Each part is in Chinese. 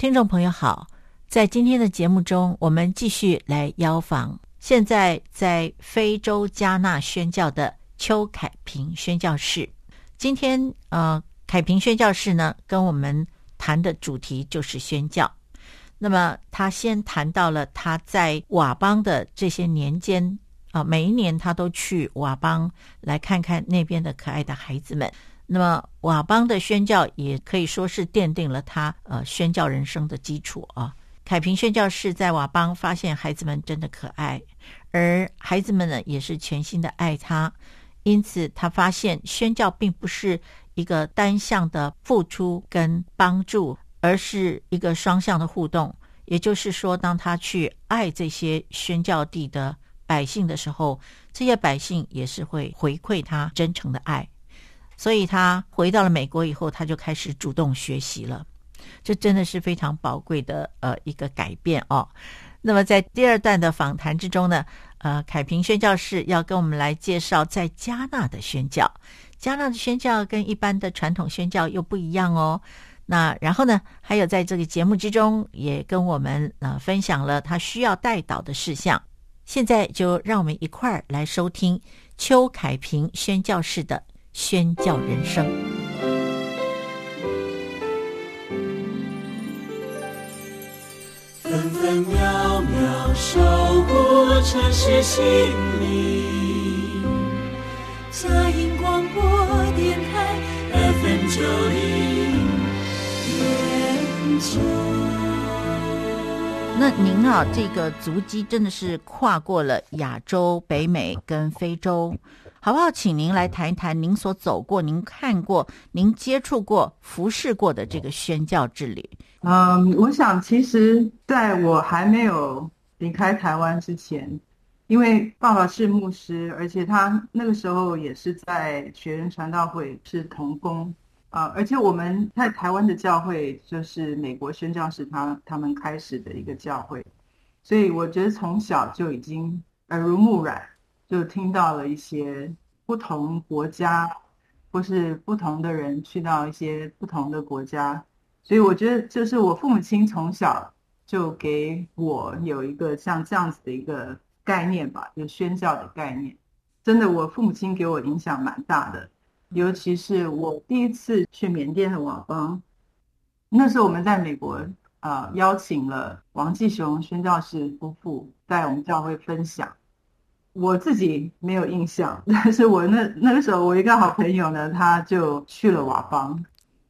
听众朋友好，在今天的节目中，我们继续来邀访现在在非洲加纳宣教的邱凯平宣教士。今天，呃，凯平宣教士呢，跟我们谈的主题就是宣教。那么，他先谈到了他在瓦邦的这些年间啊，每一年他都去瓦邦来看看那边的可爱的孩子们。那么瓦邦的宣教也可以说是奠定了他呃宣教人生的基础啊。凯平宣教士在瓦邦发现孩子们真的可爱，而孩子们呢也是全心的爱他，因此他发现宣教并不是一个单向的付出跟帮助，而是一个双向的互动。也就是说，当他去爱这些宣教地的百姓的时候，这些百姓也是会回馈他真诚的爱。所以他回到了美国以后，他就开始主动学习了，这真的是非常宝贵的呃一个改变哦。那么在第二段的访谈之中呢，呃，凯平宣教士要跟我们来介绍在加纳的宣教。加纳的宣教跟一般的传统宣教又不一样哦。那然后呢，还有在这个节目之中也跟我们呃分享了他需要带导的事项。现在就让我们一块儿来收听邱凯平宣教士的。宣教人生，分分秒秒守护城市心灵。佳音广播电台 FM 九零。那您啊，这个足迹真的是跨过了亚洲、北美跟非洲。好不好？请您来谈一谈您所走过、您看过、您接触过、服侍过的这个宣教之旅。嗯，我想其实在我还没有离开台湾之前，因为爸爸是牧师，而且他那个时候也是在学人传道会是同工啊，而且我们在台湾的教会就是美国宣教士他他们开始的一个教会，所以我觉得从小就已经耳濡目染。就听到了一些不同国家，或是不同的人去到一些不同的国家，所以我觉得就是我父母亲从小就给我有一个像这样子的一个概念吧，就宣教的概念。真的，我父母亲给我影响蛮大的，尤其是我第一次去缅甸的瓦邦，那时候我们在美国啊、邀请了王继雄宣教士夫妇在我们教会分享。我自己没有印象，但是我那那个时候，我一个好朋友呢，他就去了瓦邦。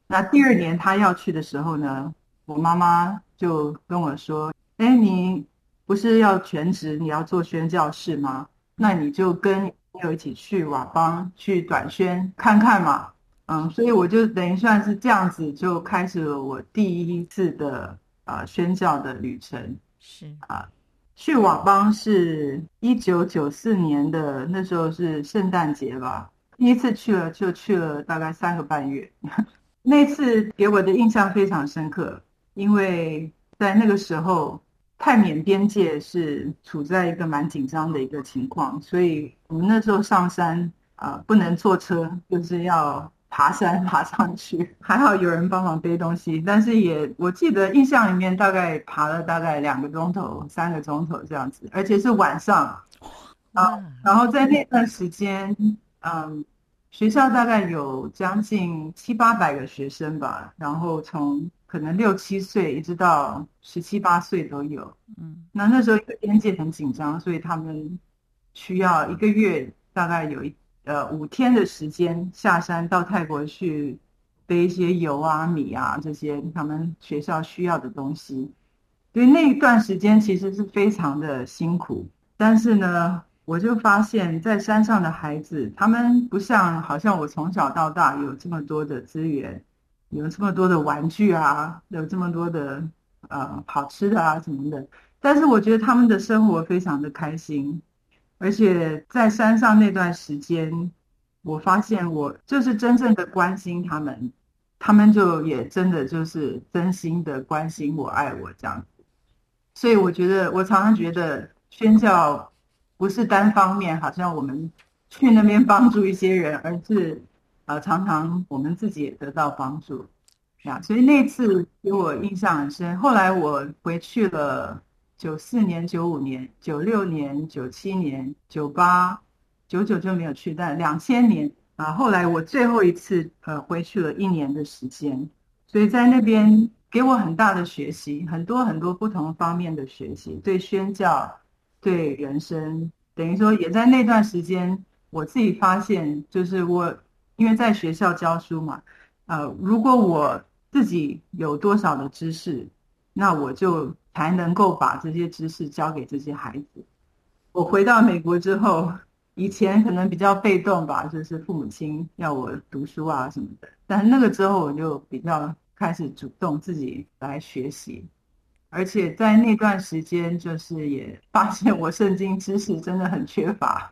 那第二年他要去的时候呢，我妈妈就跟我说：“哎，你不是要全职，你要做宣教士吗？那你就跟朋友一起去瓦邦去短宣看看嘛。”嗯，所以我就等于算是这样子，就开始了我第一次的啊、呃、宣教的旅程。是啊。去瓦邦是一九九四年的，那时候是圣诞节吧。第一次去了就去了大概三个半月，那次给我的印象非常深刻，因为在那个时候泰缅边界是处在一个蛮紧张的一个情况，所以我们那时候上山啊、不能坐车，就是要。爬山爬上去，还好有人帮忙背东西，但是也我记得印象里面大概爬了大概两个钟头、三个钟头这样子，而且是晚上。啊，然后在那段时间，嗯，学校大概有将近七八百个学生吧，然后从可能六七岁一直到十七八岁都有。嗯，那那时候边界很紧张，所以他们需要一个月大概有一。呃，五天的时间下山到泰国去背一些油啊、米啊这些他们学校需要的东西，所以那一段时间其实是非常的辛苦。但是呢，我就发现，在山上的孩子，他们不像好像我从小到大有这么多的资源，有这么多的玩具啊，有这么多的呃好吃的啊什么的。但是我觉得他们的生活非常的开心。而且在山上那段时间，我发现我就是真正的关心他们，他们就也真的就是真心的关心我、爱我这样子。所以我觉得，我常常觉得宣教不是单方面，好像我们去那边帮助一些人，而是呃，常常我们自己也得到帮助。呀，所以那次给我印象很深。后来我回去了，九四年、九五年、九六年、九七年、九八、九九就没有去，但两千年啊，后来我最后一次呃回去了一年的时间，所以在那边给我很大的学习，很多很多不同方面的学习，对宣教，对人生，等于说也在那段时间，我自己发现，就是我因为在学校教书嘛，呃，如果我自己有多少的知识，那我就。才能够把这些知识教给这些孩子。我回到美国之后，以前可能比较被动吧，就是父母亲要我读书啊什么的。但那个之后，我就比较开始主动自己来学习，而且在那段时间，就是也发现我圣经知识真的很缺乏，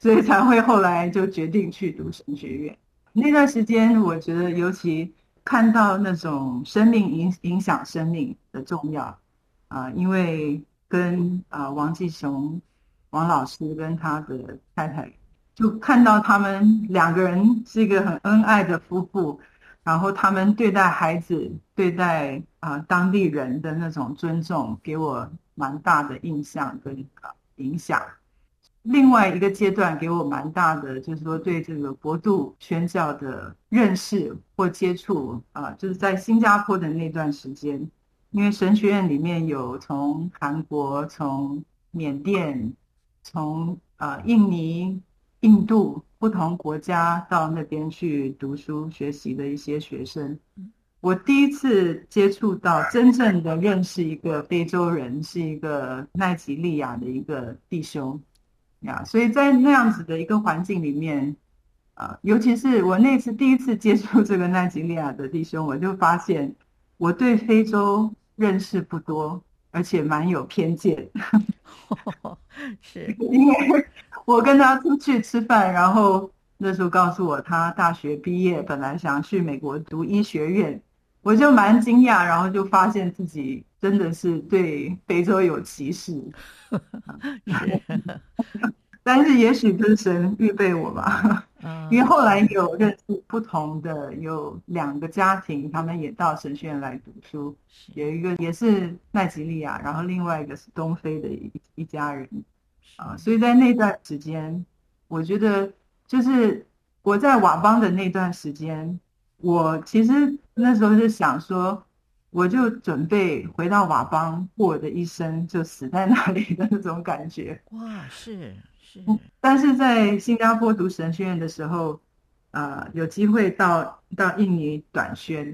所以才会后来就决定去读神学院。那段时间，我觉得尤其看到那种生命影影响生命的重要。啊、因为跟啊、王继雄王老师跟他的太太，就看到他们两个人是一个很恩爱的夫妇，然后他们对待孩子、对待啊、当地人的那种尊重，给我蛮大的印象跟影响。另外一个阶段给我蛮大的，就是说对这个国度宣教的认识或接触啊、就是在新加坡的那段时间。因为神学院里面有从韩国、从缅甸、从呃印尼、印度不同国家到那边去读书学习的一些学生，我第一次接触到真正的认识一个非洲人，是一个奈及利亚的一个弟兄呀。所以在那样子的一个环境里面，啊，尤其是我那次第一次接触这个奈及利亚的弟兄，我就发现。我对非洲认识不多，而且蛮有偏见。是 因为我跟他出去吃饭，然后那时候告诉我他大学毕业，本来想去美国读医学院，我就蛮惊讶，然后就发现自己真的是对非洲有歧视。但是也许是神预备我吧，因为后来有认识不同的，有两个家庭，他们也到神学院来读书，有一个也是奈及利亚，然后另外一个是东非的一一家人，啊，所以在那段时间，我觉得就是我在瓦邦的那段时间，我其实那时候是想说，我就准备回到瓦邦过我的一生，就死在那里的那种感觉。哇，是。是，但是在新加坡读神学院的时候，呃，有机会到到印尼短宣，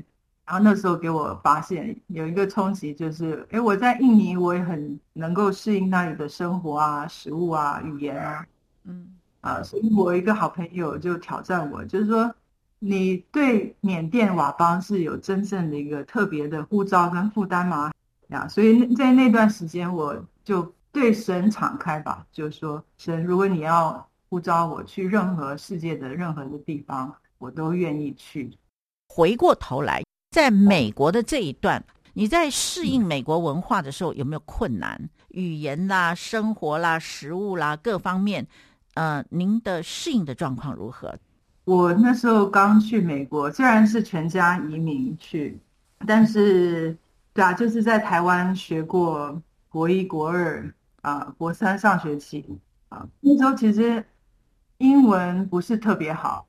然后那时候给我发现有一个冲击，就是，哎，我在印尼我也很能够适应那里的生活啊、食物啊、语言啊，嗯，啊，所以我一个好朋友就挑战我，就是说，你对缅甸佤邦是有真正的一个特别的护照跟负担吗？呀，所以在那段时间我就。对神敞开吧，就是说，神，如果你要呼召我去任何世界的任何的地方，我都愿意去。回过头来，在美国的这一段，你在适应美国文化的时候有没有困难？语言啦、生活啦、食物啦各方面，呃，您的适应的状况如何？我那时候刚去美国，虽然是全家移民去，但是，对啊，就是在台湾学过国一、国二。啊，国三上学期啊，那时候其实英文不是特别好，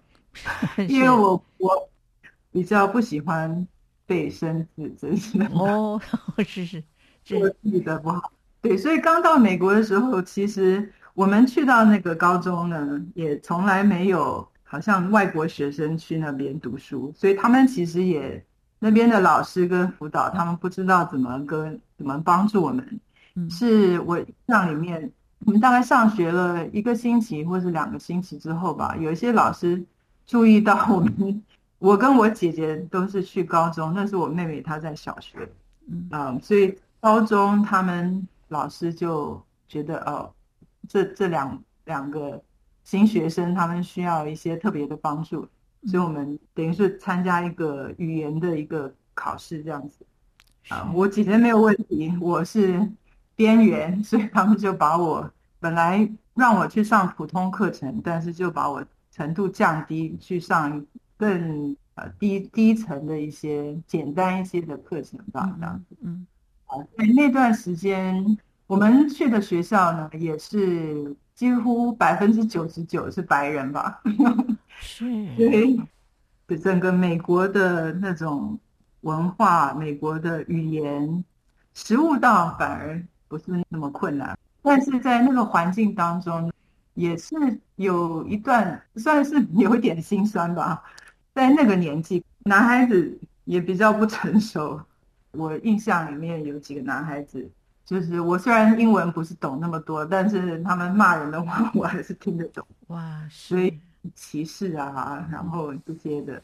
因为我我比较不喜欢背生字，真是哦，是是，我记得不好。对，所以刚到美国的时候，其实我们去到那个高中呢，也从来没有好像外国学生去那边读书，所以他们其实也那边的老师跟辅导，他们不知道怎么跟怎么帮助我们。是我印象里面，我们大概上学了一个星期或是两个星期之后吧，有一些老师注意到我们，我跟我姐姐都是去高中，那是我妹妹她在小学，嗯，所以高中他们老师就觉得哦，这这两两个新学生他们需要一些特别的帮助，所以我们等于是参加一个语言的一个考试这样子，啊，我姐姐没有问题，我是。边缘，所以他们就把我本来让我去上普通课程，但是就把我程度降低，去上更呃低低层的一些简单一些的课程吧，这样子。嗯，啊，在那段时间，我们去的学校呢，也是几乎百分之九十九是白人吧。是，对，整个美国的那种文化，美国的语言，食物倒反而不是那么困难，但是在那个环境当中，也是有一段算是 有一点心酸吧。在那个年纪，男孩子也比较不成熟。我印象里面有几个男孩子，就是我虽然英文不是懂那么多，但是他们骂人的话，我还是听得懂。哇，所以歧视啊，然后这些的。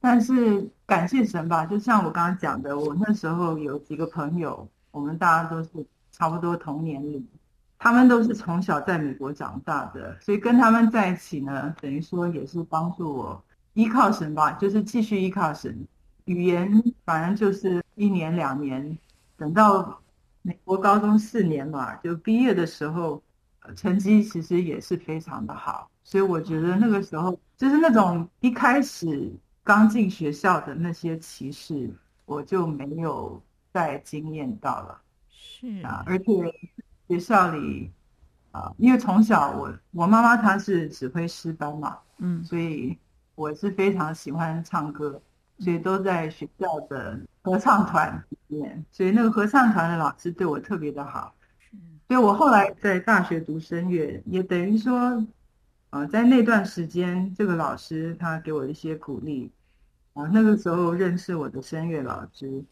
但是感谢神吧，就像我刚刚讲的，我那时候有几个朋友，我们大家都是差不多同年龄，他们都是从小在美国长大的，所以跟他们在一起呢，等于说也是帮助我依靠神吧，就是继续依靠神。语言反正就是一年两年，等到美国高中四年嘛，就毕业的时候，成绩其实也是非常的好。所以我觉得那个时候，就是那种一开始刚进学校的那些歧视，我就没有再经验到了。是啊，而且学校里啊，因为从小我我妈妈她是指挥师班嘛，嗯，所以我是非常喜欢唱歌。所以都在学校的合唱团里面，所以那个合唱团的老师对我特别的好。所以我后来在大学读声乐，也等于说，啊，在那段时间，这个老师他给我一些鼓励。啊，那个时候认识我的声乐老师，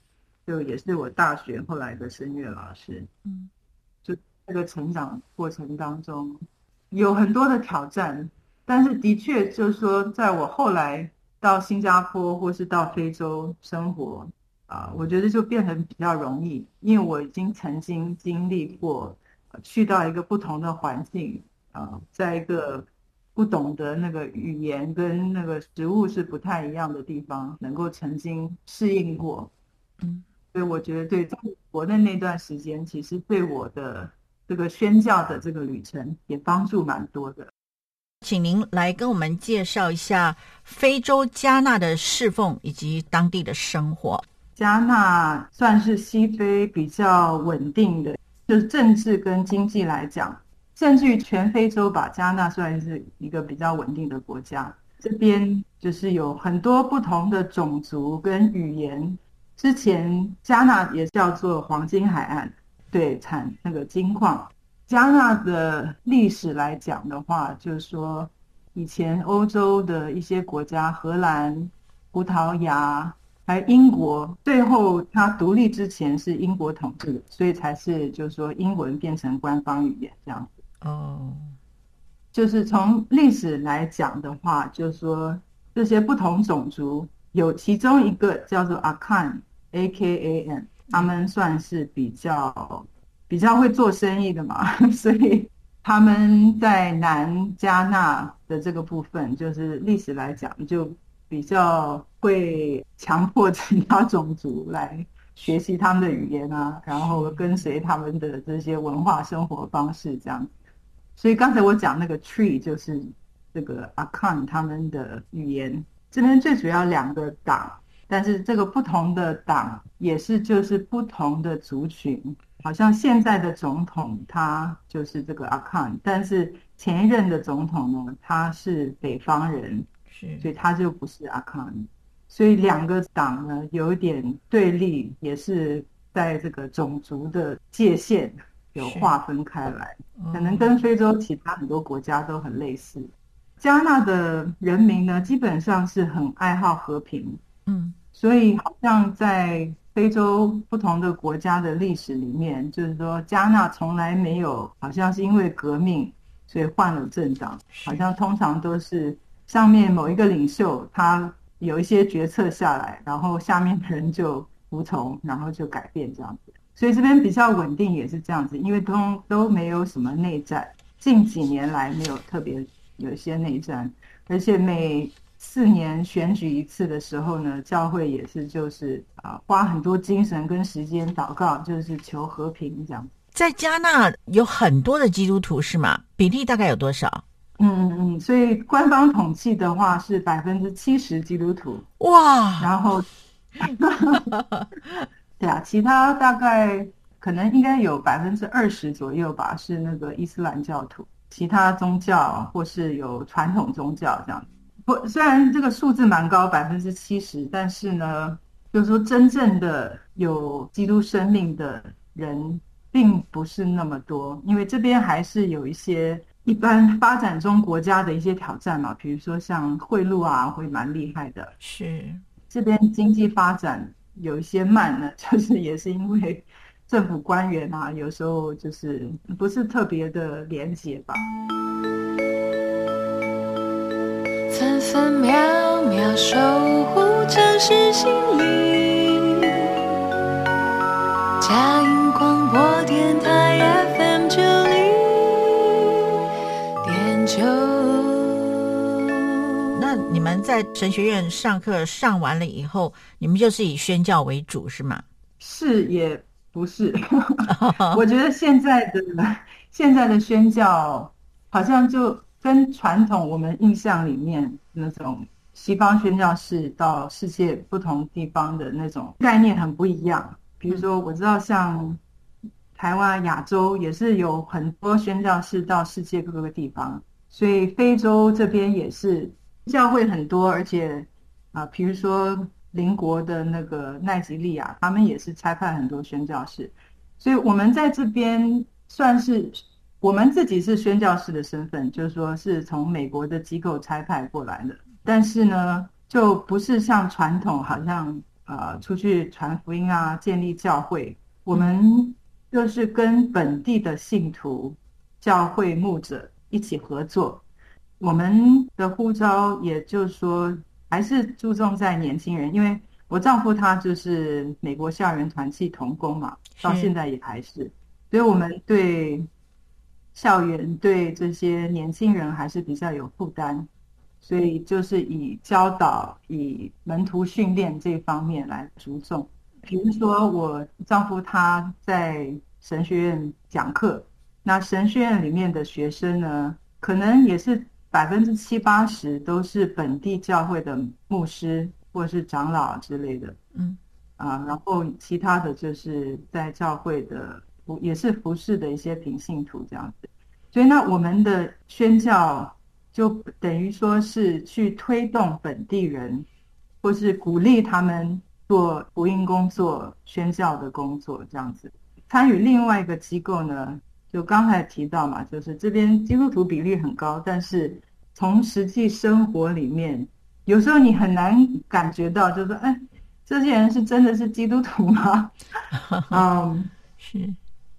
就也是我大学后来的声乐老师。嗯，就这个成长过程当中，有很多的挑战，但是的确就是说，在我后来。到新加坡或是到非洲生活啊，我觉得就变得比较容易，因为我已经曾经经历过，去到一个不同的环境啊，在一个不懂得那个语言跟那个食物是不太一样的地方，能够曾经适应过，嗯，所以我觉得对在国内那段时间，其实对我的这个宣教的这个旅程也帮助蛮多的。请您来跟我们介绍一下非洲加纳的侍奉以及当地的生活。加纳算是西非比较稳定的，就是政治跟经济来讲，甚至于全非洲吧，加纳算是一个比较稳定的国家。这边就是有很多不同的种族跟语言。之前加纳也叫做黄金海岸，对，产那个金矿。加纳的历史来讲的话，就是说，以前欧洲的一些国家，荷兰、葡萄牙，还有英国，最后它独立之前是英国统治的，所以才是就是说英文变成官方语言这样子。哦，就是从历史来讲的话，就是说这些不同种族有其中一个叫做阿坎 （A-K-A-N），他们算是比较。比较会做生意的嘛，所以他们在南加纳的这个部分，就是历史来讲，就比较会强迫其他种族来学习他们的语言啊，然后跟随他们的这些文化生活方式这样。所以刚才我讲那个 Tree 就是这个阿康他们的语言，这边最主要两个党，但是这个不同的党也是就是不同的族群。好像现在的总统他就是这个阿康，但是前一任的总统呢，他是北方人，是，所以他就不是阿康。所以两个党呢有一点对立，也是在这个种族的界限有划分开来，可能跟非洲其他很多国家都很类似。加纳的人民呢，基本上是很爱好和平，嗯，所以好像在。非洲不同的国家的历史里面，就是说，加纳从来没有，好像是因为革命，所以换了政党，好像通常都是上面某一个领袖他有一些决策下来，然后下面的人就服从，然后就改变这样子。所以这边比较稳定也是这样子，因为都都没有什么内战，近几年来没有特别有一些内战，而且每。四年选举一次的时候呢，教会也是就是啊，花很多精神跟时间祷告，就是求和平这样。在加纳有很多的基督徒是吗？比例大概有多少？嗯嗯嗯，所以官方统计的话是百分之七十基督徒哇，然后，对啊，其他大概可能应该有百分之二十左右吧，是那个伊斯兰教徒，其他宗教或是有传统宗教这样。不，虽然这个数字蛮高，百分之七十，但是呢，就是说真正的有基督生命的人并不是那么多，因为这边还是有一些。一般发展中国家的一些挑战嘛，比如说像贿赂啊，会蛮厉害的。是这边经济发展有一些慢呢，就是也是因为政府官员啊，有时候就是不是特别的廉洁吧。分分秒秒守护城市心灵，广播电台。那你们在神学院上课上完了以后，你们就是以宣教为主是吗？是也不是？我觉得现在的现在的宣教好像就跟传统我们印象里面那种西方宣教士到世界不同地方的那种概念很不一样。比如说，我知道像台湾、亚洲也是有很多宣教士到世界各个地方。所以非洲这边也是教会很多，而且啊，比如说邻国的那个奈及利亚，他们也是差派很多宣教士。所以我们在这边算是我们自己是宣教士的身份，就是说是从美国的机构差派过来的。但是呢，就不是像传统，好像啊出去传福音啊，建立教会。我们就是跟本地的信徒、教会牧者。一起合作，我们的呼召，也就是说，还是注重在年轻人。因为我丈夫他就是美国校园团契童工嘛，到现在也还是，所以我们对校园对这些年轻人还是比较有负担，所以就是以教导、以门徒训练这方面来注重。比如说，我丈夫他在神学院讲课。那神学院里面的学生呢，可能也是百分之七八十都是本地教会的牧师或者是长老之类的，嗯，啊，然后其他的就是在教会的服也是服侍的一些平信徒这样子，所以那我们的宣教就等于说是去推动本地人，或是鼓励他们做福音工作、宣教的工作这样子。参与另外一个机构呢。就刚才提到嘛，就是这边基督徒比例很高，但是从实际生活里面，有时候你很难感觉到，就是说，哎，这些人是真的是基督徒吗？嗯，是。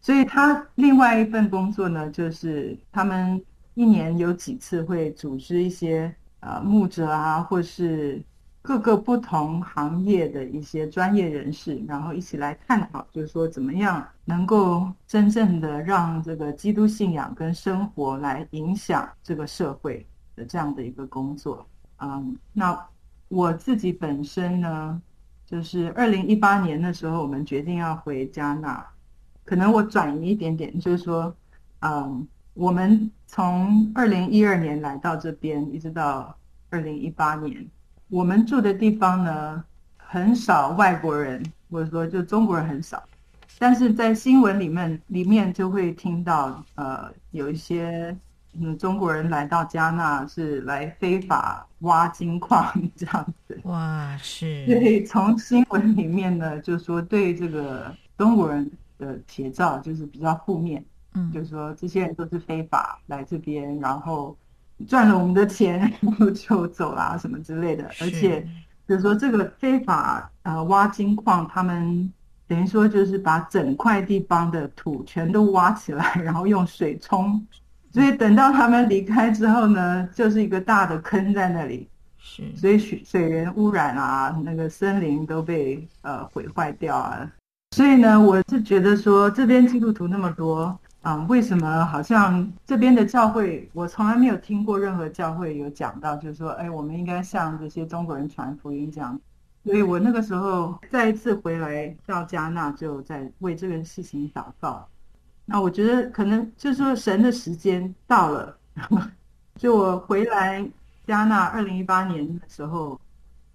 所以他另外一份工作呢，就是他们一年有几次会组织一些呃牧者啊，或是。各个不同行业的一些专业人士，然后一起来探讨，就是说怎么样能够真正的让这个基督信仰跟生活来影响这个社会的这样的一个工作。嗯，那我自己本身呢，就是二零一八年的时候，我们决定要回加纳，可能我转移一点点，就是说，嗯，我们从二零一二年来到这边，一直到二零一八年。我们住的地方呢，很少外国人，或者说就中国人很少，但是在新闻里面里面就会听到，呃，有一些嗯中国人来到加纳是来非法挖金矿 这样子。哇，是。所以从新闻里面呢，就说对这个中国人的写照就是比较负面，嗯，就是说这些人都是非法来这边，然后。赚了我们的钱，然后就走啦，什么之类的。而且，比如说这个非法呃挖金矿，他们等于说就是把整块地方的土全都挖起来，然后用水冲。所以等到他们离开之后呢，就是一个大的坑在那里。是，所以水水源污染啊，那个森林都被呃毁坏掉啊。所以呢，我是觉得说这边基督徒那么多。啊、为什么好像这边的教会，我从来没有听过任何教会有讲到，就是说，哎，我们应该向这些中国人传福音这样。所以我那个时候再一次回来到加纳，就在为这个事情祷告。那我觉得可能就是说神的时间到了，就我回来加纳二零一八年的时候，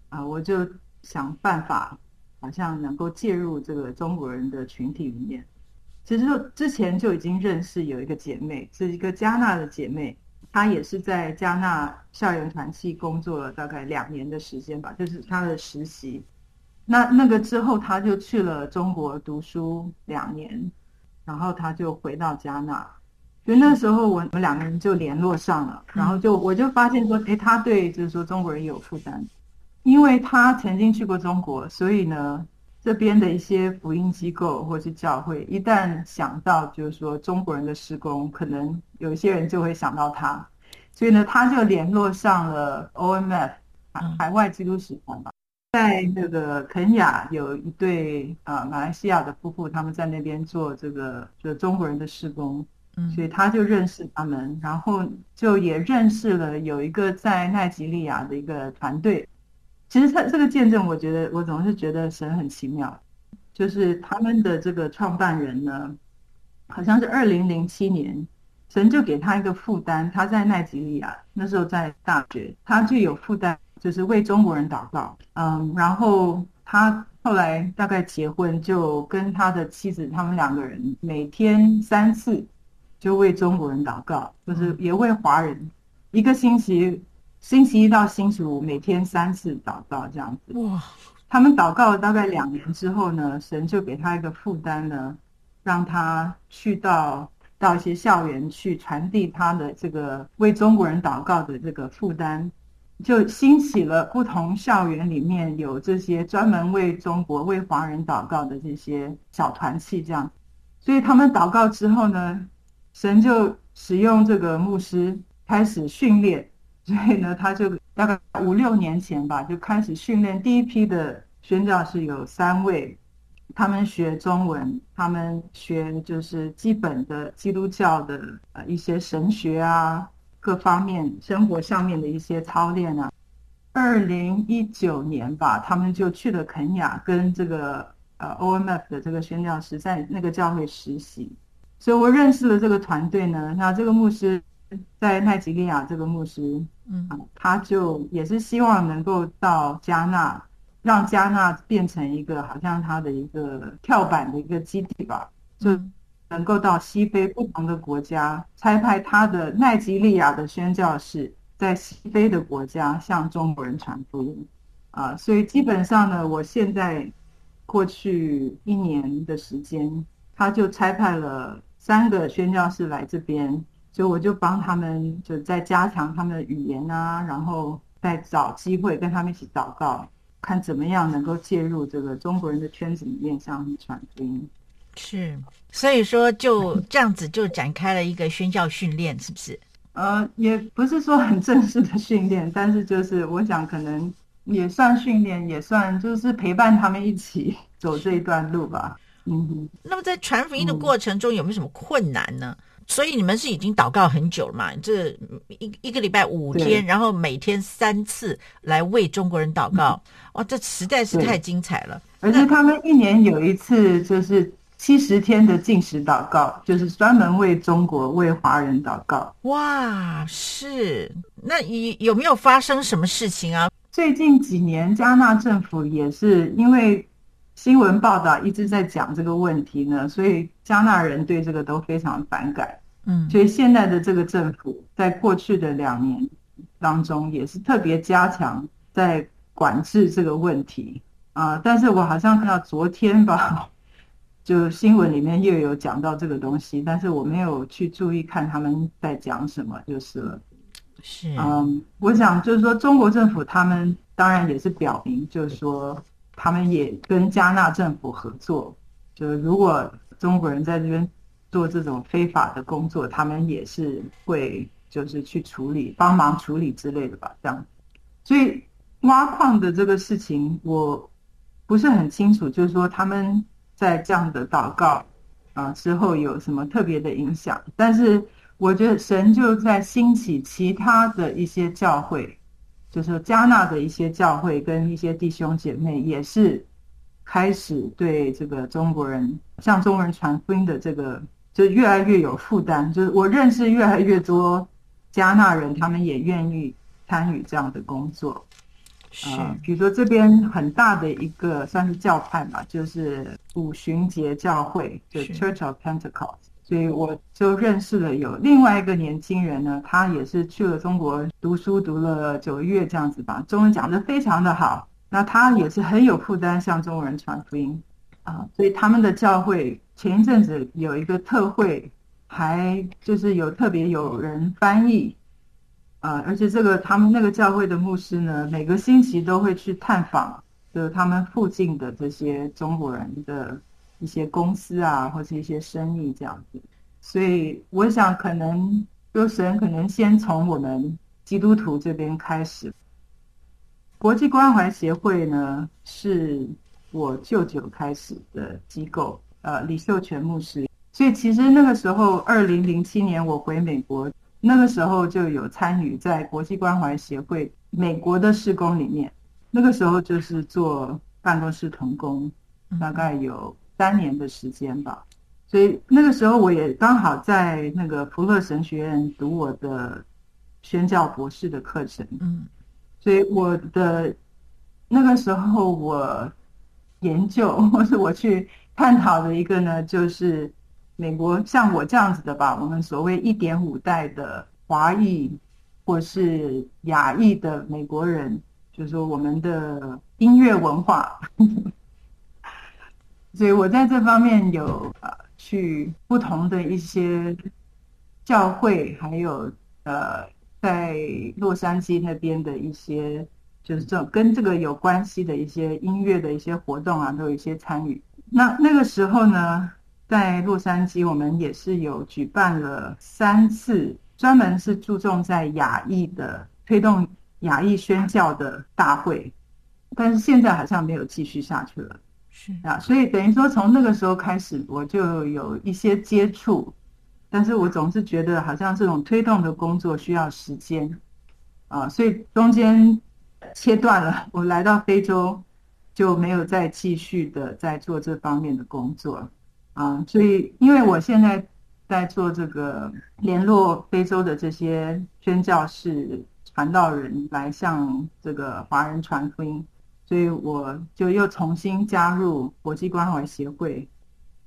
啊，我就想办法，好像能够介入这个中国人的群体里面。其实之前就已经认识有一个姐妹，是一个加纳的姐妹，她也是在加纳校园团契工作了大概两年的时间吧，就是她的实习。那那个之后，她就去了中国读书两年，然后她就回到加纳。所以那时候我我们两个人就联络上了，然后就我就发现说，哎，她对就是说中国人有负担，因为她曾经去过中国，所以呢。这边的一些福音机构或是教会，一旦想到就是说中国人的施工，可能有一些人就会想到他，所以呢，他就联络上了 OMF 海外基督使团吧，在那个肯雅有一对啊马来西亚的夫妇，他们在那边做这个就中国人的施工，所以他就认识他们，然后就也认识了有一个在奈及利亚的一个团队。其实他这个见证，我觉得我总是觉得神很奇妙，就是他们的这个创办人呢，好像是二零零七年，神就给他一个负担，他在奈及利亚那时候在大学，他就有负担，就是为中国人祷告，嗯，然后他后来大概结婚，就跟他的妻子，他们两个人每天三次就为中国人祷告，就是也为华人，一个星期。星期一到星期五，每天三次祷告这样子。哇！他们祷告了大概两年之后呢，神就给他一个负担呢，让他去到到一些校园去传递他的这个为中国人祷告的这个负担，就兴起了不同校园里面有这些专门为中国为华人祷告的这些小团契这样。所以他们祷告之后呢，神就使用这个牧师开始训练。所以呢，他就大概五六年前吧，就开始训练第一批的宣教士有三位，他们学中文，他们学就是基本的基督教的呃一些神学啊，各方面生活上面的一些操练啊。二零一九年吧，他们就去了肯亚，跟这个呃 OMF 的这个宣教士在那个教会实习，所以我认识了这个团队呢。那这个牧师。在奈及利亚这个牧师，嗯，他就也是希望能够到加纳，让加纳变成一个好像他的一个跳板的一个基地吧，就能够到西非不同的国家，差派他的奈及利亚的宣教士在西非的国家向中国人传福音，啊，所以基本上呢，我现在过去一年的时间，他就差派了三个宣教士来这边。所以我就帮他们，就在加强他们的语言啊，然后再找机会跟他们一起祷告，看怎么样能够介入这个中国人的圈子里面，向他们传福音。是，所以说就这样子就展开了一个宣教训练，是不是？呃，也不是说很正式的训练，但是就是我想可能也算训练，也算就是陪伴他们一起走这一段路吧。嗯哼。那么在传福音的过程中有没有什么困难呢？嗯所以你们是已经祷告很久了嘛？这一一个礼拜五天，然后每天三次来为中国人祷告，哇，这实在是太精彩了！而且他们一年有一次就是七十天的禁食祷告，就是专门为中国、为华人祷告。哇，是，那有有没有发生什么事情啊？最近几年，加纳政府也是因为。新闻报道一直在讲这个问题呢，所以加纳人对这个都非常反感。嗯，所以现在的这个政府在过去的两年当中也是特别加强在管制这个问题啊。但是我好像看到昨天吧，就新闻里面又有讲到这个东西，但是我没有去注意看他们在讲什么就是了。是，嗯，我想就是说中国政府他们当然也是表明就是说。他们也跟加纳政府合作，就是如果中国人在这边做这种非法的工作，他们也是会就是去处理、帮忙处理之类的吧，这样。所以挖矿的这个事情，我不是很清楚，就是说他们在这样的祷告啊之后有什么特别的影响。但是我觉得神就在兴起其他的一些教会。就是加纳的一些教会跟一些弟兄姐妹也是开始对这个中国人向中国人传福音的这个就越来越有负担。就是我认识越来越多加纳人他们也愿意参与这样的工作。是，呃，比如说这边很大的一个算是教派吧，就是五旬节教会，就 Church of Pentecost。所以我就认识了有另外一个年轻人呢，他也是去了中国读书，读了九个月这样子吧，中文讲得非常的好。那他也是很有负担向中国人传福音啊，所以他们的教会前一阵子有一个特会，还就是有特别有人翻译。啊，而且这个他们那个教会的牧师呢，每个星期都会去探访，就是他们附近的这些中国人的一些公司啊，或者一些生意这样子。所以我想，可能就神可能先从我们基督徒这边开始。国际关怀协会呢，是我舅舅开始的机构，呃，李秀全牧师。所以其实那个时候，二零零七年我回美国。那个时候就有参与在国际关怀协会美国的事工里面，那个时候就是做办公室童工，大概有三年的时间吧。所以那个时候我也刚好在那个福乐神学院读我的宣教博士的课程。嗯，所以我的那个时候我研究或是我去探讨的一个呢，就是。美国像我这样子的吧，我们所谓一点五代的华裔或是亚裔的美国人，就是说我们的音乐文化，所以我在这方面有呃去不同的一些教会，还有呃在洛杉矶那边的一些，就是这种跟这个有关系的一些音乐的一些活动啊，都有一些参与。那那个时候呢，在洛杉矶，我们也是有举办了三次，专门是注重在亚裔的推动亚裔宣教的大会，但是现在好像没有继续下去了。是啊，所以等于说从那个时候开始，我就有一些接触，但是我总是觉得好像这种推动的工作需要时间啊，所以中间切断了。我来到非洲就没有再继续的在做这方面的工作。啊，所以因为我现在在做这个联络非洲的这些宣教士传道人来向这个华人传福音，所以我就又重新加入国际关怀协会，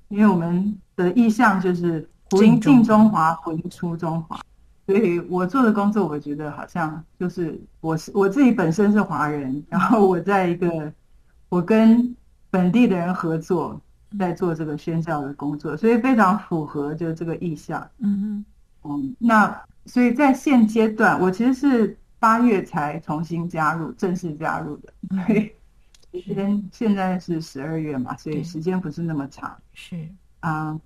因为我们的意向就是福音进中华，回出中华，所以我做的工作，我觉得好像就是我是我自己本身是华人，然后我在一个我跟本地的人合作。在做这个宣教的工作，所以非常符合就是这个意向。嗯嗯嗯，那所以在现阶段，我其实是八月才重新加入，正式加入的。对，时间现在是十二月嘛，所以时间不是那么长。是啊，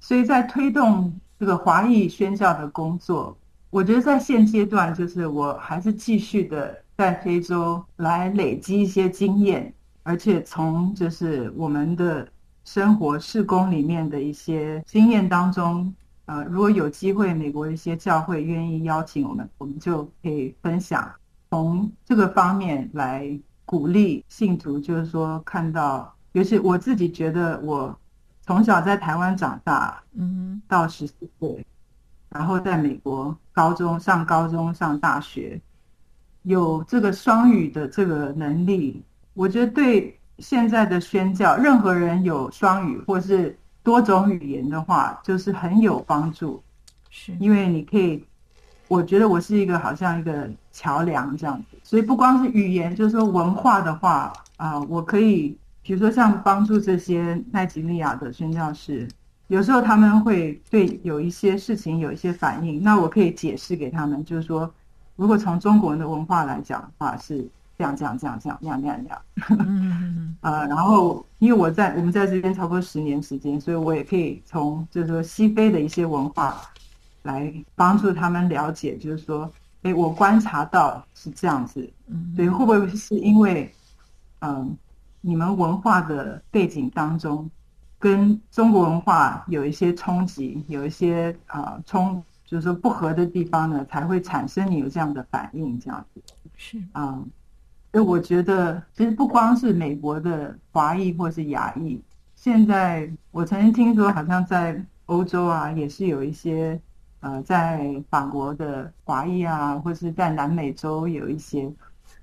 所以在推动这个华裔宣教的工作，我觉得在现阶段，就是我还是继续的在非洲来累积一些经验，而且从就是我们的。生活事工里面的一些经验当中，呃，如果有机会，美国一些教会愿意邀请我们，我们就可以分享，从这个方面来鼓励信徒，就是说看到，尤其我自己觉得，我从小在台湾长大，嗯，到十四岁，然后在美国高中上高中上大学，有这个双语的这个能力，我觉得对。现在的宣教，任何人有双语或是多种语言的话，就是很有帮助。是，因为你可以，我觉得我是一个好像一个桥梁这样子。所以不光是语言，就是说文化的话啊，呃，我可以，比如说像帮助这些奈及利亚的宣教士，有时候他们会对有一些事情有一些反应，那我可以解释给他们，就是说，如果从中国人的文化来讲的话是。这样这样这样这样那样那样。那样，嗯 呃，然后因为我在我们在这边差不多十年时间，所以我也可以从就是说西非的一些文化来帮助他们了解，就是说，哎，我观察到是这样子，嗯，所以会不会是因为，嗯、呃，你们文化的背景当中跟中国文化有一些冲击，有一些啊、呃、冲，就是说不合的地方呢，才会产生你有这样的反应，这样子。是。啊。呃所以我觉得，其实不光是美国的华裔或是亚裔，现在我曾经听说，好像在欧洲啊，也是有一些呃，在法国的华裔啊，或是在南美洲有一些，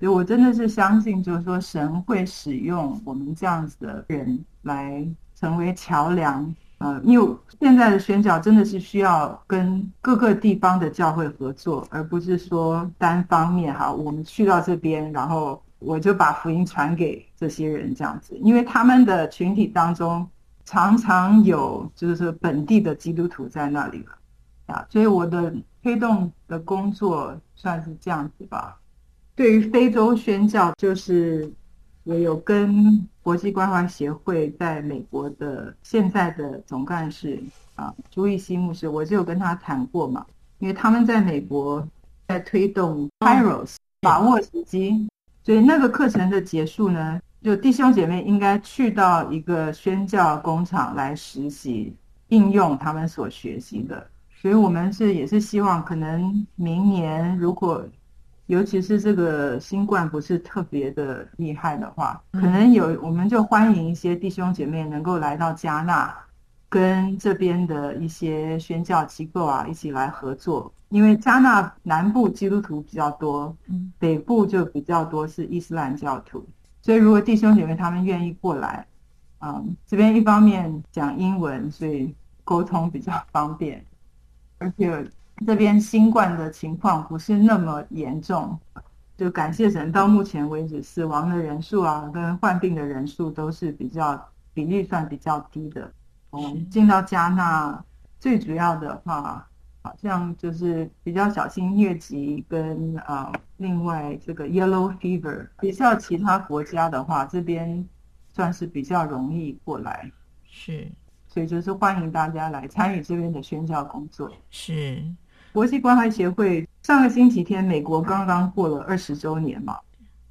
所以我真的是相信，就是说神会使用我们这样子的人来成为桥梁。呃，因为现在的宣教真的是需要跟各个地方的教会合作，而不是说单方面哈，我们去到这边，然后我就把福音传给这些人这样子，因为他们的群体当中常常有就是说本地的基督徒在那里了啊，所以我的推动的工作算是这样子吧。对于非洲宣教，就是。我有跟国际关怀协会在美国的现在的总干事啊朱义熙牧师，我就有跟他谈过嘛，因为他们在美国在推动 Kairos 把握时机，所以那个课程的结束呢，就弟兄姐妹应该去到一个宣教工厂来实习，应用他们所学习的，所以我们是也是希望可能明年如果。尤其是这个新冠不是特别的厉害的话，可能有我们就欢迎一些弟兄姐妹能够来到加纳，跟这边的一些宣教机构啊一起来合作。因为加纳南部基督徒比较多，北部就比较多是伊斯兰教徒，所以如果弟兄姐妹他们愿意过来，嗯，这边一方面讲英文，所以沟通比较方便，而且。这边新冠的情况不是那么严重，就感谢神，到目前为止死亡的人数啊，跟患病的人数都是比较比例算比较低的。嗯，进到加纳最主要的话，好像就是比较小心疟疾跟啊，另外这个 yellow fever，比较其他国家的话，这边算是比较容易过来。是，所以就是欢迎大家来参与这边的宣教工作。是。国际关怀协会上个星期天，美国刚刚过了二十周年嘛，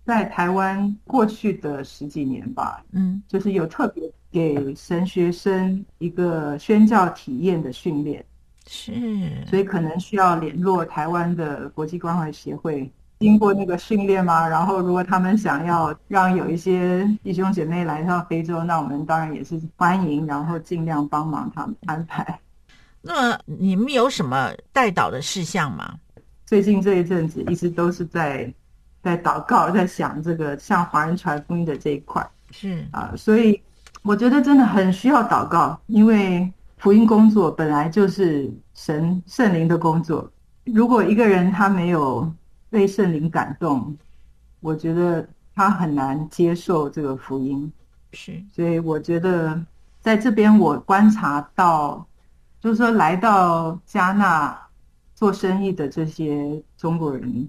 在台湾过去的十几年吧，嗯，就是有特别给神学生一个宣教体验的训练，是，所以可能需要联络台湾的国际关怀协会，经过那个训练嘛，然后如果他们想要让有一些弟兄姐妹来到非洲，那我们当然也是欢迎，然后尽量帮忙他们安排。那么你们有什么代祷的事项吗？最近这一阵子一直都是在在祷告，在想这个向华人传福音的这一块。是啊，所以我觉得真的很需要祷告，因为福音工作本来就是神圣灵的工作。如果一个人他没有被圣灵感动，我觉得他很难接受这个福音。是，所以我觉得在这边我观察到。就是说，来到加纳做生意的这些中国人，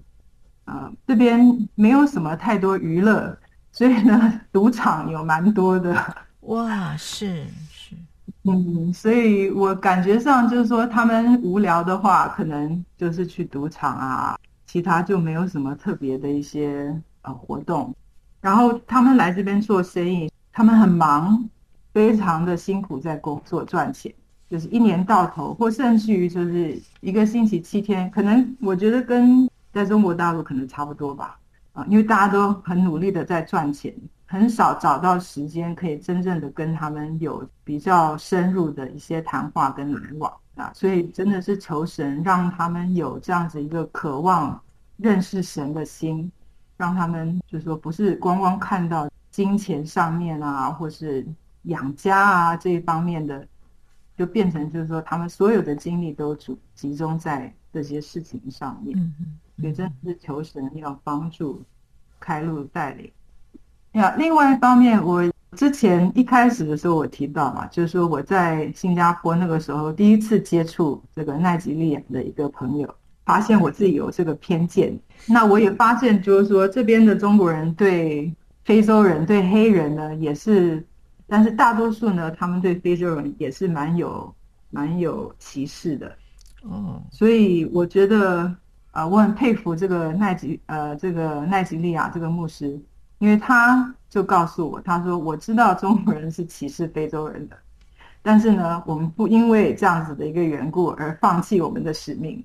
啊、呃，这边没有什么太多娱乐，所以呢，赌场有蛮多的。哇，是是，嗯，所以我感觉上就是说，他们无聊的话，可能就是去赌场啊，其他就没有什么特别的一些呃活动。然后他们来这边做生意，他们很忙，非常的辛苦，在工作赚钱。就是一年到头，或甚至于就是一个星期七天，可能我觉得跟在中国大陆可能差不多吧。啊，因为大家都很努力的在赚钱，很少找到时间可以真正的跟他们有比较深入的一些谈话跟来往啊。所以真的是求神让他们有这样子一个渴望认识神的心，让他们就是说不是光光看到金钱上面啊，或是养家啊这一方面的。就变成就是说，他们所有的精力都主集中在这些事情上面，嗯嗯，所以真的是求神要帮助、开路、带领。那，另外一方面，我之前一开始的时候我提到嘛，就是说我在新加坡那个时候第一次接触这个奈及利亚的一个朋友，发现我自己有这个偏见。那我也发现，就是说这边的中国人对非洲人、对黑人呢，也是。但是大多数呢，他们对非洲人也是蛮有蛮有歧视的，哦，所以我觉得啊、呃，我很佩服这个奈吉呃这个奈吉利亚这个牧师，因为他就告诉我，他说我知道中国人是歧视非洲人的，但是呢，我们不因为这样子的一个缘故而放弃我们的使命，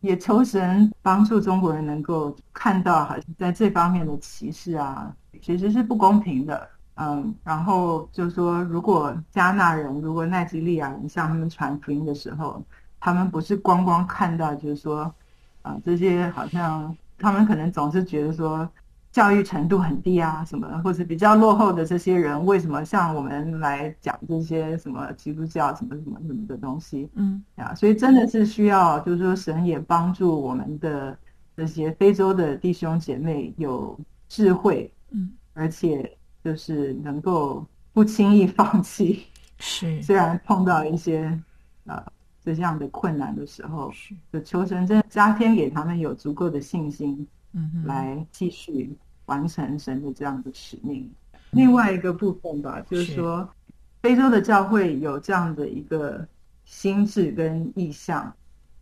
也求神帮助中国人能够看到，好像在这方面的歧视啊，其实是不公平的。嗯，然后就说，如果加纳人，如果奈及利亚人向他们传福音的时候，他们不是光光看到，就是说啊，这些好像他们可能总是觉得说。教育程度很低啊，什么或者比较落后的这些人，为什么向我们来讲这些什么基督教什么什么什么的东西？嗯，啊，所以真的是需要，就是说神也帮助我们的这些非洲的弟兄姐妹有智慧，嗯，而且就是能够不轻易放弃。是，虽然碰到一些啊这样的困难的时候，是，就求神真加添给他们有足够的信心，嗯，来继续。完成神的这样的使命。另外一个部分吧，就是说，是非洲的教会有这样的一个心智跟意向。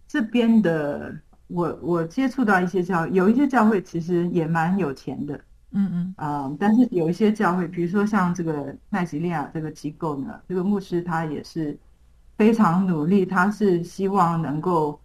这边的我我接触到一些教，有一些教会其实也蛮有钱的，嗯嗯啊、呃，但是有一些教会，比如说像这个奈吉利亚这个机构呢，这个牧师他也是非常努力，他是希望能够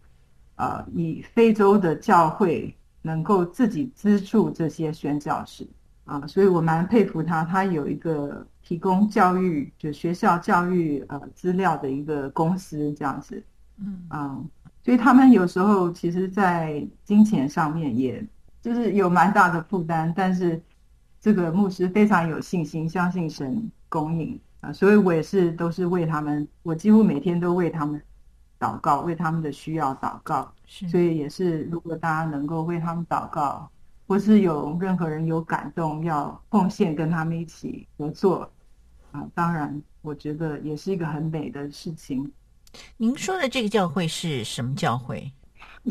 啊、呃，以非洲的教会。能够自己资助这些宣教士啊，所以我蛮佩服他。他有一个提供教育，就学校教育呃资料的一个公司这样子，嗯啊，所以他们有时候其实，在金钱上面，也就是有蛮大的负担。但是这个牧师非常有信心，相信神供应啊，所以我也是都是为他们，我几乎每天都为他们。祷告，为他们的需要祷告，是所以也是，如果大家能够为他们祷告，或是有任何人有感动要奉献跟他们一起合作，啊，当然，我觉得也是一个很美的事情。您说的这个教会是什么教会？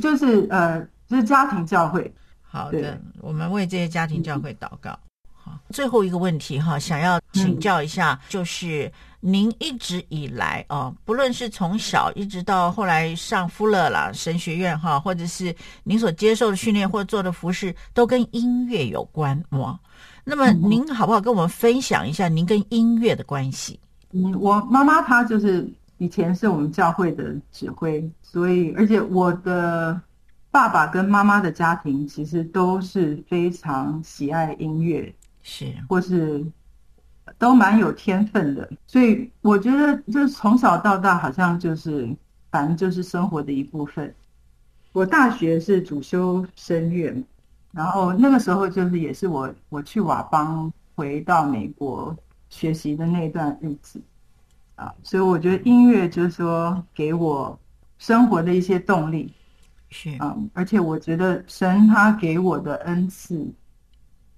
就是呃，就是家庭教会。好的，我们为这些家庭教会祷告。好最后一个问题哈，想要请教一下，就是您一直以来哦，不论是从小一直到后来上富勒啦神学院哈，或者是您所接受的训练或做的服事，都跟音乐有关哇。那么您好不好跟我们分享一下您跟音乐的关系？嗯，我妈妈她就是以前是我们教会的指挥，所以而且我的爸爸跟妈妈的家庭其实都是非常喜爱音乐。是，或是都蛮有天分的，所以我觉得就是从小到大，好像就是反正就是生活的一部分。我大学是主修声乐，然后那个时候就是也是我我去瓦邦回到美国学习的那段日子啊，所以我觉得音乐就是说给我生活的一些动力，是啊，而且我觉得神他给我的恩赐。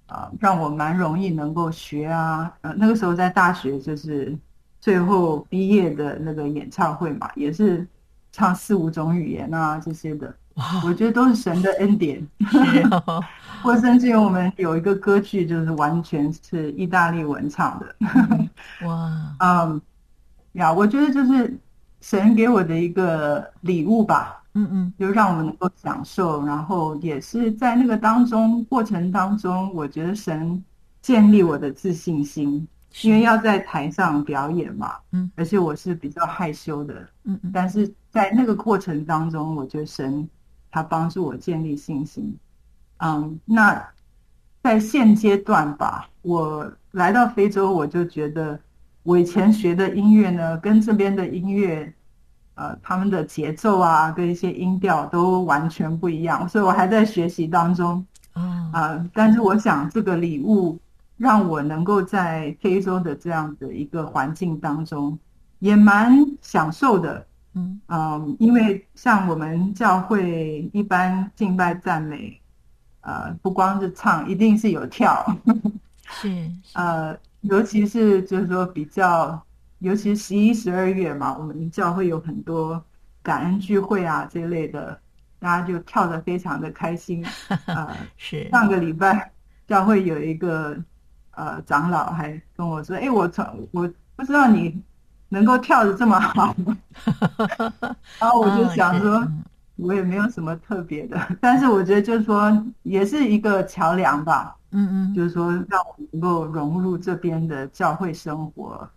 啊，让我蛮容易能够学啊。呃，那个时候在大学就是最后毕业的那个演唱会嘛，也是唱四五种语言啊这些的。哇，我觉得都是神的恩典。或甚至于我们有一个歌剧，就是完全是意大利文唱的。哇，嗯，呀，我觉得就是神给我的一个礼物吧。嗯嗯，就让我们能够享受，然后也是在那个当中过程当中，我觉得神建立我的自信心，因为要在台上表演嘛，嗯，而且我是比较害羞的，嗯嗯，但是在那个过程当中，我觉得神他帮助我建立信心，嗯，那在现阶段吧，我来到非洲，我就觉得我以前学的音乐呢，跟这边的音乐。呃，他们的节奏啊，跟一些音调都完全不一样，所以我还在学习当中。啊、呃，但是我想这个礼物让我能够在非洲的这样的一个环境当中，也蛮享受的。嗯嗯、呃，因为像我们教会一般敬拜赞美，呃，不光是唱，一定是有跳。是，是呃，尤其是就是说比较。尤其十一、十二月嘛，我们教会有很多感恩聚会啊这一类的，大家就跳得非常的开心。呃，是上个礼拜教会有一个呃长老还跟我说：“哎，我从我不知道你能够跳得这么好。”然后我就想说，我也没有什么特别的，但是我觉得就是说，也是一个桥梁吧。嗯嗯，就是说让我能够融入这边的教会生活。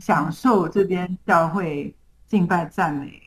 享受这边教会敬拜赞美。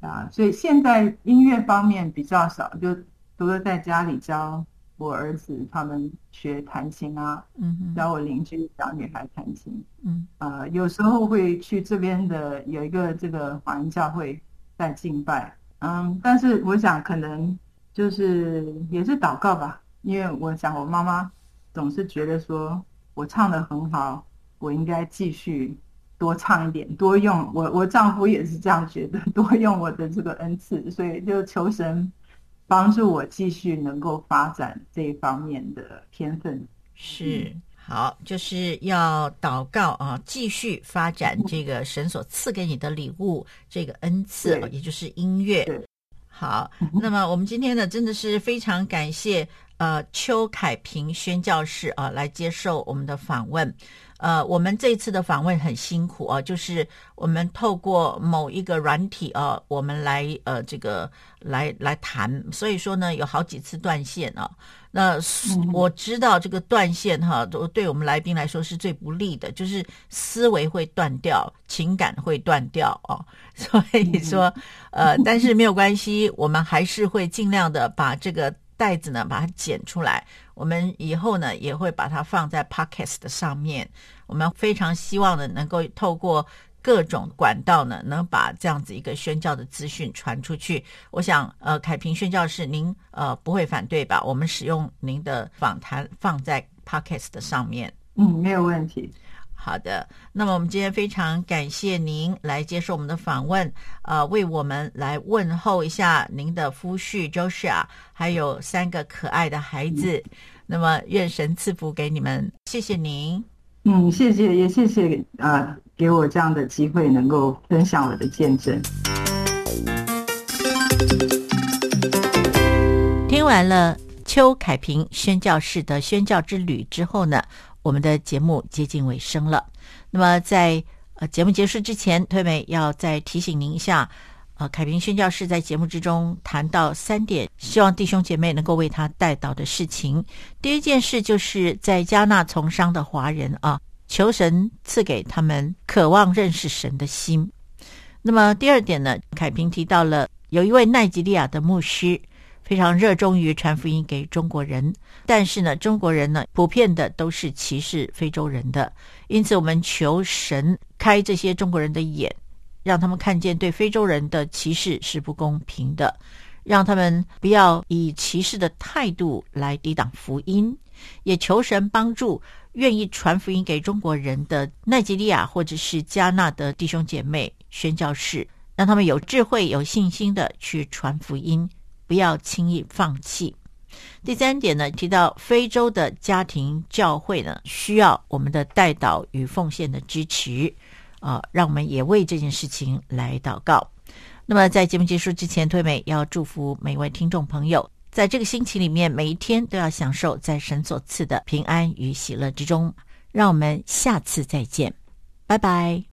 啊，所以现在音乐方面比较少，就都是在家里教我儿子他们学弹琴啊，嗯，教我邻居小女孩弹琴，嗯，呃，有时候会去这边的有一个这个华人教会，在敬拜。嗯，但是我想可能就是也是祷告吧，因为我想我妈妈总是觉得说我唱的很好，我应该继续多唱一点，多用我我丈夫也是这样觉得，多用我的这个恩赐，所以就求神帮助我继续能够发展这一方面的天分。是。嗯好，就是要祷告啊，继续发展这个神所赐给你的礼物，这个恩赐，也就是音乐。好，那么我们今天呢，真的是非常感谢呃邱凯平宣教士啊来接受我们的访问。呃，我们这次的访问很辛苦啊，就是我们透过某一个软体啊，我们来呃这个来来谈，所以说呢，有好几次断线啊。那我知道这个断线哈，都对我们来宾来说是最不利的，就是思维会断掉，情感会断掉哦。所以说，呃，但是没有关系，我们还是会尽量的把这个袋子呢把它剪出来。我们以后呢也会把它放在 Podcast 的上面。我们非常希望呢能够透过。各种管道呢，能把这样子一个宣教的资讯传出去。我想，呃，凯平宣教士，您呃不会反对吧？我们使用您的访谈放在 Podcast 的上面。嗯，没有问题。好的，那么我们今天非常感谢您来接受我们的访问，呃，为我们来问候一下您的夫婿 Joshua，还有三个可爱的孩子。嗯、那么愿神赐福给你们，谢谢您。嗯，谢谢，也谢谢啊、呃，给我这样的机会，能够分享我的见证。听完了邱凯平宣教士的宣教之旅之后呢，我们的节目接近尾声了。那么在呃节目结束之前，推美要再提醒您一下。呃，凯平宣教士在节目之中谈到三点，希望弟兄姐妹能够为他代祷的事情。第一件事就是在加纳从商的华人啊，求神赐给他们渴望认识神的心。那么第二点呢，凯平提到了有一位奈及利亚的牧师，非常热衷于传福音给中国人，但是呢，中国人呢普遍的都是歧视非洲人的，因此我们求神开这些中国人的眼。让他们看见对非洲人的歧视是不公平的，让他们不要以歧视的态度来抵挡福音，也求神帮助愿意传福音给中国人的奈及利亚或者是加纳的弟兄姐妹宣教士，让他们有智慧、有信心的去传福音，不要轻易放弃。第三点呢，提到非洲的家庭教会呢，需要我们的代祷与奉献的支持。啊，让我们也为这件事情来祷告。那么，在节目结束之前，推美要祝福每位听众朋友，在这个星期里面，每一天都要享受在神所赐的平安与喜乐之中。让我们下次再见，拜拜。